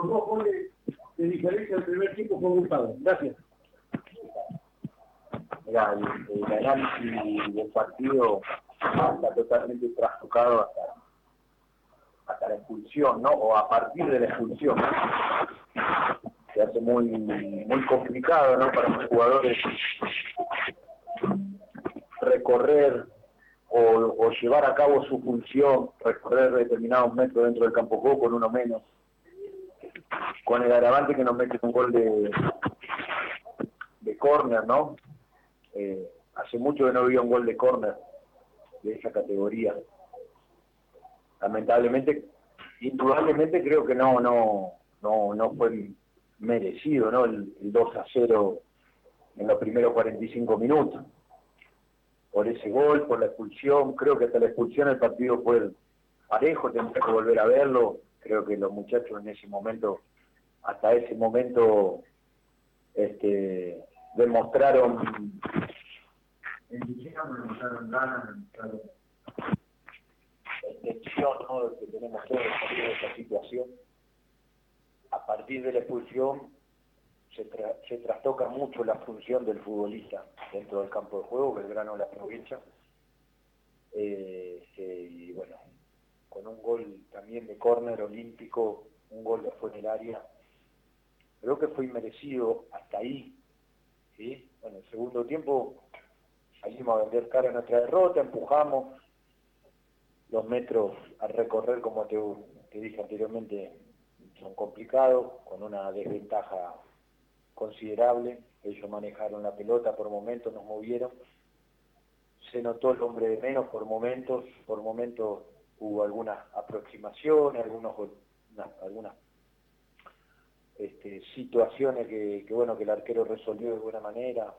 los dos goles de diferencia del primer tiempo fue Gustavo. Gracias. Mira, el, el, análisis del partido está totalmente trastocado hasta, la expulsión, ¿no? O a partir de la expulsión. Se hace muy, muy complicado, ¿no? Para los jugadores recorrer o, o, llevar a cabo su función, recorrer determinados metros dentro del campo con uno menos. Con el agravante que nos mete un gol de, de córner, ¿no? Eh, hace mucho que no había un gol de córner de esa categoría. Lamentablemente, indudablemente creo que no, no, no, no fue merecido, ¿no? El, el 2 a 0 en los primeros 45 minutos por ese gol, por la expulsión. Creo que hasta la expulsión el partido fue parejo, tendré que volver a verlo. Creo que los muchachos en ese momento, hasta ese momento, este, demostraron demostraron ganas, demostraron extensión ¿no? que tenemos todos en esta situación. A partir de la expulsión se, tra se trastoca mucho la función del futbolista dentro del campo de juego, Belgrano la aprovecha. Eh, eh, y bueno, con un gol también de córner olímpico, un gol de fue en el área, creo que fue inmerecido hasta ahí. ¿sí? Bueno, el segundo tiempo salimos a vender cara nuestra derrota, empujamos los metros a recorrer, como te, te dije anteriormente, son complicados, con una desventaja considerable, ellos manejaron la pelota por momentos, nos movieron, se notó el hombre de menos por momentos, por momentos hubo algunas aproximaciones, algunos, algunas este, situaciones que, bueno que el arquero resolvió de buena manera.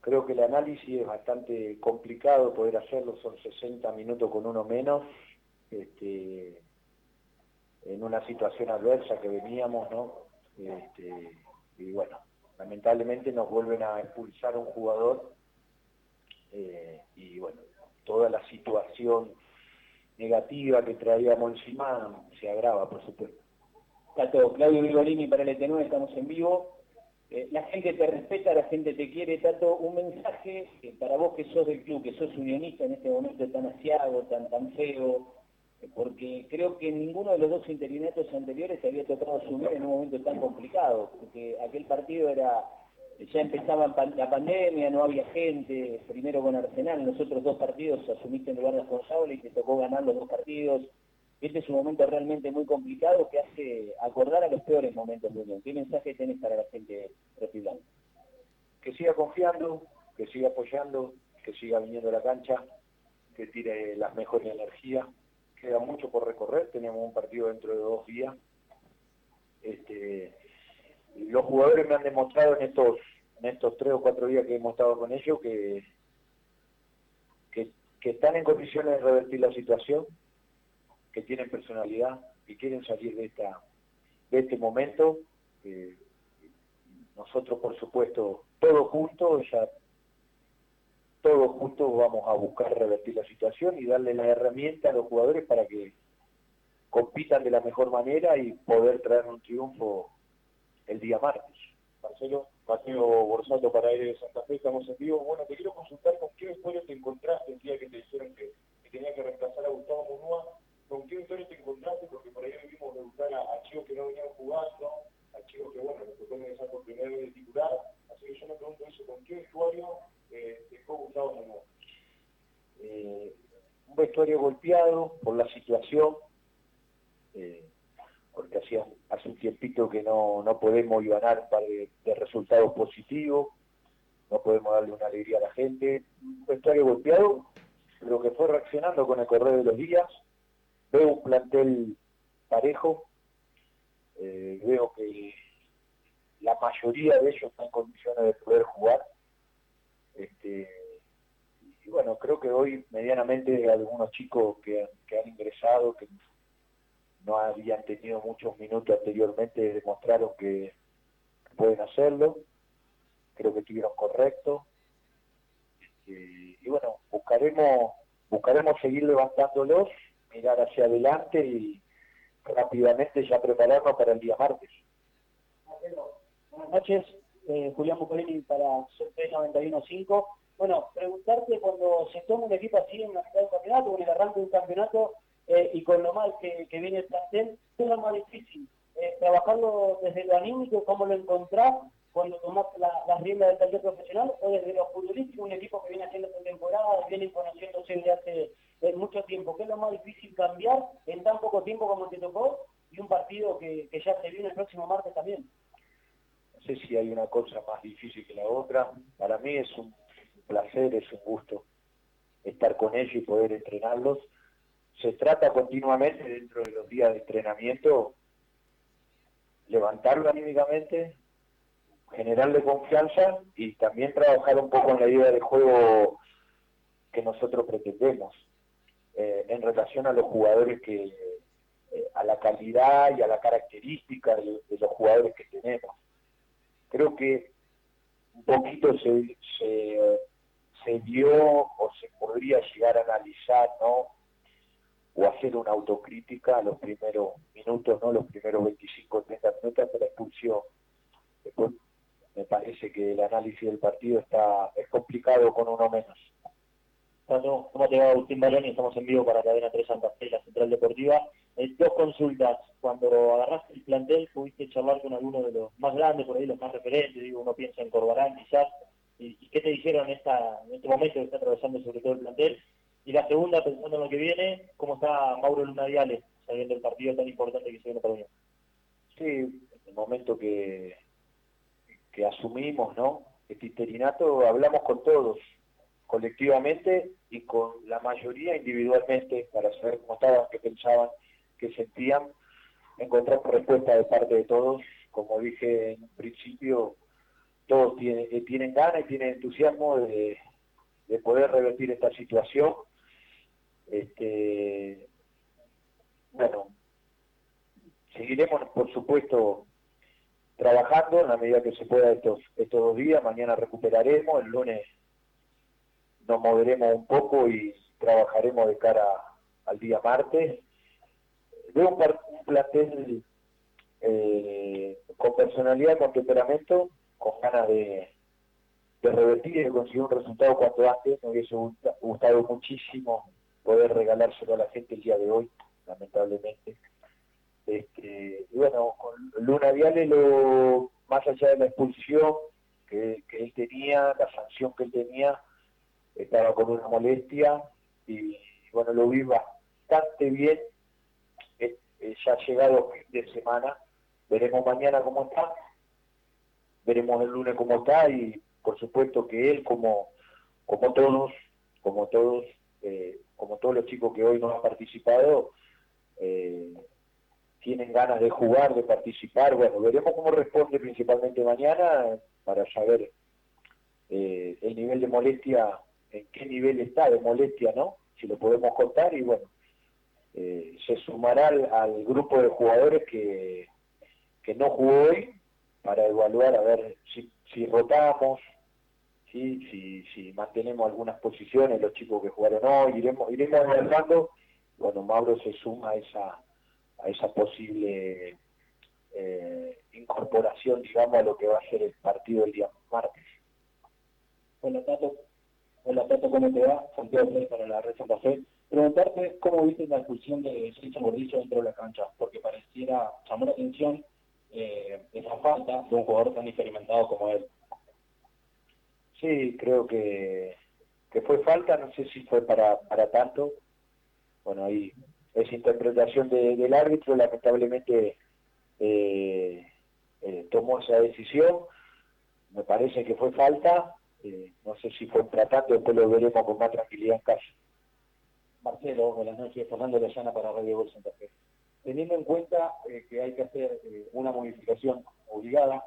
Creo que el análisis es bastante complicado poder hacerlo, son 60 minutos con uno menos, este, en una situación adversa que veníamos, ¿no? Este, y bueno, lamentablemente nos vuelven a expulsar un jugador eh, y bueno, toda la situación negativa que traíamos encima se agrava, por supuesto. Tato, Claudio Virgolini para el ET9, estamos en vivo. Eh, la gente te respeta, la gente te quiere, Tato. Un mensaje eh, para vos que sos del club, que sos unionista en este momento tan asiago, tan, tan feo, porque creo que ninguno de los dos interinatos anteriores se había tocado asumir en un momento tan complicado, porque aquel partido era, ya empezaba la pandemia, no había gente, primero con Arsenal, en los otros dos partidos asumiste en lugar responsable y te tocó ganar los dos partidos. Este es un momento realmente muy complicado que hace acordar a los peores momentos de Unión. ¿Qué mensaje tenés para la gente rojiblanca? Que siga confiando, que siga apoyando, que siga viniendo a la cancha, que tire las mejores energías queda mucho por recorrer, tenemos un partido dentro de dos días. Este, los jugadores me han demostrado en estos, tres o cuatro días que hemos estado con ellos que están en condiciones de revertir la situación, que tienen personalidad y quieren salir de esta de este momento. Eh, nosotros, por supuesto, todos juntos, ya todos juntos vamos a buscar revertir la situación y darle la herramienta a los jugadores para que compitan de la mejor manera y poder traer un triunfo el día martes. Marcelo, Mateo Borsato para Aire de Santa Fe, estamos en vivo. Bueno, te quiero consultar con qué historia te encontraste el día que te dijeron que, que tenía que reemplazar a Gustavo Munúa. ¿Con qué historia te encontraste? Porque por ahí vimos debutar a, a chicos que no venían jugando, a chicos que, bueno, les tocó ingresar por primera vez de titular. Así que yo me pregunto eso, ¿con qué vestuario eh, dejó Gustavo Munúa? Eh, un vestuario golpeado por la situación, eh, porque hacía, hace un tiempito que no, no podemos ganar par de, de, resultados positivos, no podemos darle una alegría a la gente. Un vestuario golpeado, pero que fue reaccionando con el correr de los días. Veo un plantel parejo, eh, veo que la mayoría de ellos están en condiciones de poder jugar. Este, y bueno, creo que hoy medianamente algunos chicos que, que han ingresado, que no habían tenido muchos minutos anteriormente, demostraron que pueden hacerlo, creo que estuvieron correctos, este, y bueno, buscaremos, buscaremos seguir levantándolos, mirar hacia adelante y, rápidamente ya prepararnos para el día martes. Buenas noches, eh, Julián Bucolini para Sorteo 91.5. Bueno, preguntarte cuando se toma un equipo así en la mitad del campeonato, en el arranque de un campeonato, eh, y con lo mal que, viene el plantel, ¿qué es lo más difícil? Eh, trabajarlo desde lo anímico, ¿cómo lo encontrás cuando tomás las riendas del taller profesional? ¿O desde lo futbolístico, un equipo que viene haciendo temporada, viene conociéndose desde hace mucho tiempo? ¿Qué es lo más difícil cambiar en tan poco tiempo como te tocó y un partido que, que ya se viene el próximo martes también? No sé si hay una cosa más difícil que la otra. Para mí es un placer, es un gusto estar con ellos y poder entrenarlos se trata continuamente dentro de los días de entrenamiento levantarlo anímicamente, generarle confianza y también trabajar un poco en la idea de juego que nosotros pretendemos eh, en relación a los jugadores que eh, a la calidad y a la característica de, los jugadores que tenemos. Creo que un poquito se, se, se dio o se podría llegar a analizar, ¿no? o hacer una autocrítica a los primeros minutos, no los primeros 25 o 30 minutos de la expulsión. Después me parece que el análisis del partido está es complicado con uno menos. ¿Cómo te va Agustín Baroni? Estamos en vivo para Cadena 3 Santa Fe, la Central Deportiva. Eh, dos consultas. Cuando agarraste el plantel, pudiste charlar con alguno de los más grandes, por ahí los más referentes, digo, uno piensa en Corbarán quizás. ¿Y, qué te dijeron en, esta, en este momento que está atravesando sobre todo el plantel? Y la segunda, pensando en lo que viene, ¿cómo está Mauro Luna Viales, sabiendo el partido tan importante que se viene para Unión? Sí, en el momento que, que asumimos ¿no? este interinato, hablamos con todos, colectivamente y con la mayoría individualmente, para saber cómo estaban, qué pensaban, qué sentían, encontrar respuesta de parte de todos. Como dije en principio, todos tienen, eh, tienen ganas y tienen entusiasmo de, de poder revertir esta situación este, bueno, seguiremos, por supuesto, trabajando en la medida que se pueda estos dos días. Mañana recuperaremos, el lunes nos moveremos un poco y trabajaremos de cara al día martes. Veo un, plantel eh, con personalidad, con temperamento, con ganas de, de revertir y de conseguir un resultado cuanto antes. Me hubiese gustado muchísimo poder regalárselo a la gente el día de hoy, lamentablemente. Este, y bueno, con Luna Viale, lo, más allá de la expulsión que, él tenía, la sanción que él tenía, estaba con una molestia y bueno, lo vi bastante bien. Eh, eh, ya ha llegado fin de semana, veremos mañana cómo está, veremos el lunes cómo está y por supuesto que él como, como todos, como todos, eh, como todos los chicos que hoy no han participado, tienen ganas de jugar, de participar. Bueno, veremos cómo responde principalmente mañana para saber el nivel de molestia, en qué nivel está de molestia, ¿no? Si lo podemos contar y bueno, eh, se sumará al, grupo de jugadores que, que no jugó hoy para evaluar a ver si, si rotamos, si, si mantenemos algunas posiciones, los chicos que jugaron hoy, iremos, iremos evaluando, bueno, Mauro se suma a esa, a esa posible eh, incorporación, digamos, a lo que va a ser el partido el día martes. Hola Tato, hola Tato, ¿cómo te va? Santiago para la Red Santa Fe. Preguntarte cómo viste la expulsión de Sergio Gordillo dentro de la cancha, porque pareciera, llamó la atención eh, esa falta de un jugador tan experimentado como él. Sí, creo que, que fue falta, no sé si fue para, para tanto. Bueno, ahí es interpretación del árbitro, lamentablemente eh, eh, tomó esa decisión. Me parece que fue falta, eh, no sé si tanto, después lo veremos con más tranquilidad en casa. Marcelo, buenas noches, Fernando Lallana para Radio Gol Santa Fe. Teniendo en cuenta que hay que hacer una modificación obligada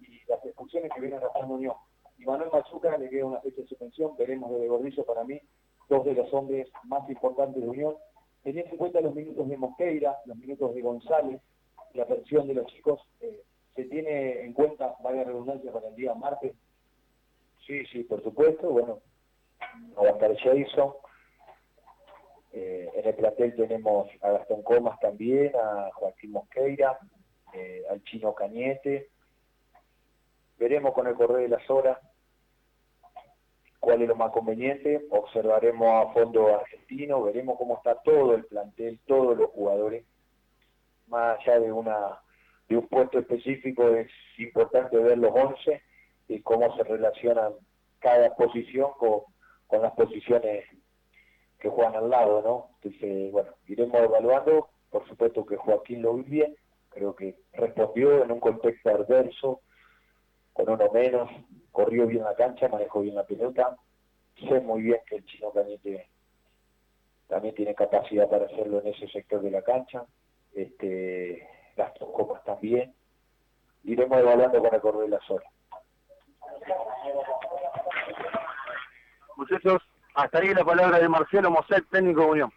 y las expulsiones que vienen la Unión, y Manuel Machuca le queda una fecha de suspensión, veremos de Gordillo para mí, dos de los hombres más importantes de Unión, teniendo en cuenta los minutos de Mosqueira, los minutos de González, la versión de los chicos, eh, ¿se tiene en cuenta, vaya redundancia, para el día martes? Sí, sí, por supuesto, bueno, no va a estar Jason, en el plantel tenemos a Gastón Comas también, a Joaquín Mosqueira, eh, al Chino Cañete. Veremos con el correr de las horas cuál es lo más conveniente, observaremos a fondo argentino, veremos cómo está todo el plantel, todos los jugadores, más allá de una de un puesto específico es importante ver los 11 y cómo se relacionan cada posición con, con las posiciones que juegan al lado, ¿no? Entonces, bueno, iremos evaluando, por supuesto que Joaquín lo vi bien, creo que respondió en un contexto adverso, con uno menos, corrió bien la cancha, manejó bien la pelota, sé muy bien que el chino Cañete también tiene capacidad para hacerlo en ese sector de la cancha, este, las dos copas también, iremos evaluando con el correr de las horas. Muchachos, hasta ahí la palabra de Marcelo Mosel, técnico de Unión.